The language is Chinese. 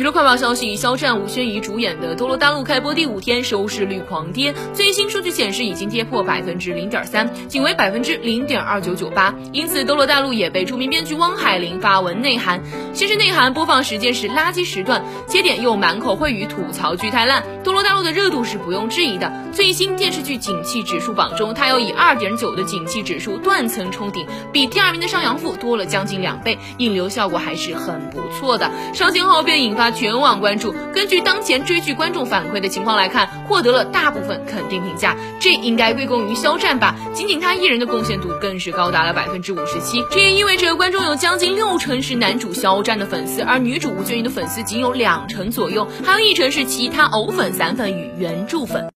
娱乐快报消息，肖战、吴宣仪主演的《斗罗大陆》开播第五天，收视率狂跌。最新数据显示，已经跌破百分之零点三，仅为百分之零点二九九八。因此，《斗罗大陆》也被著名编剧汪海林发文内涵。先是内涵播放时间是垃圾时段，接点又满口秽语吐槽剧太烂。《斗罗大陆》的热度是不用质疑的。最新电视剧景气指数榜中，它又以二点九的景气指数断层冲顶，比第二名的《上阳赋》多了将近两倍，引流效果还是很不错的。上线后便引发。全网关注。根据当前追剧观众反馈的情况来看，获得了大部分肯定评价，这应该归功于肖战吧。仅仅他一人的贡献度更是高达了百分之五十七，这也意味着观众有将近六成是男主肖战的粉丝，而女主吴宣仪的粉丝仅有两成左右，还有一成是其他藕粉、散粉与原著粉。